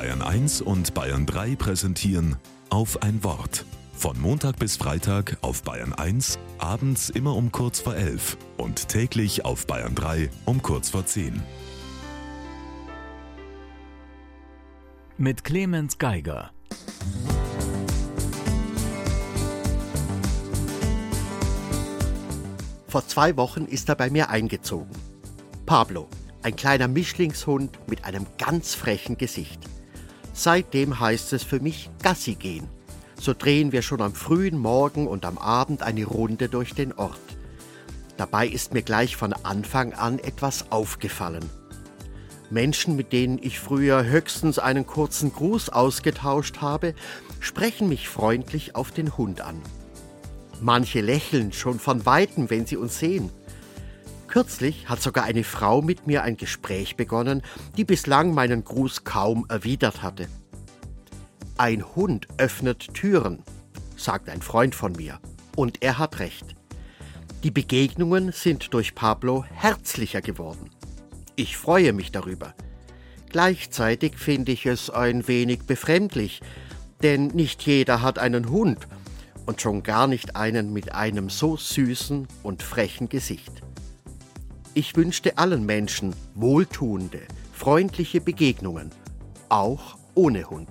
Bayern 1 und Bayern 3 präsentieren auf ein Wort. Von Montag bis Freitag auf Bayern 1, abends immer um kurz vor 11 und täglich auf Bayern 3 um kurz vor 10. Mit Clemens Geiger. Vor zwei Wochen ist er bei mir eingezogen. Pablo, ein kleiner Mischlingshund mit einem ganz frechen Gesicht. Seitdem heißt es für mich Gassi gehen. So drehen wir schon am frühen Morgen und am Abend eine Runde durch den Ort. Dabei ist mir gleich von Anfang an etwas aufgefallen. Menschen, mit denen ich früher höchstens einen kurzen Gruß ausgetauscht habe, sprechen mich freundlich auf den Hund an. Manche lächeln schon von weitem, wenn sie uns sehen. Kürzlich hat sogar eine Frau mit mir ein Gespräch begonnen, die bislang meinen Gruß kaum erwidert hatte. Ein Hund öffnet Türen, sagt ein Freund von mir, und er hat recht. Die Begegnungen sind durch Pablo herzlicher geworden. Ich freue mich darüber. Gleichzeitig finde ich es ein wenig befremdlich, denn nicht jeder hat einen Hund und schon gar nicht einen mit einem so süßen und frechen Gesicht. Ich wünschte allen Menschen wohltuende, freundliche Begegnungen, auch ohne Hund.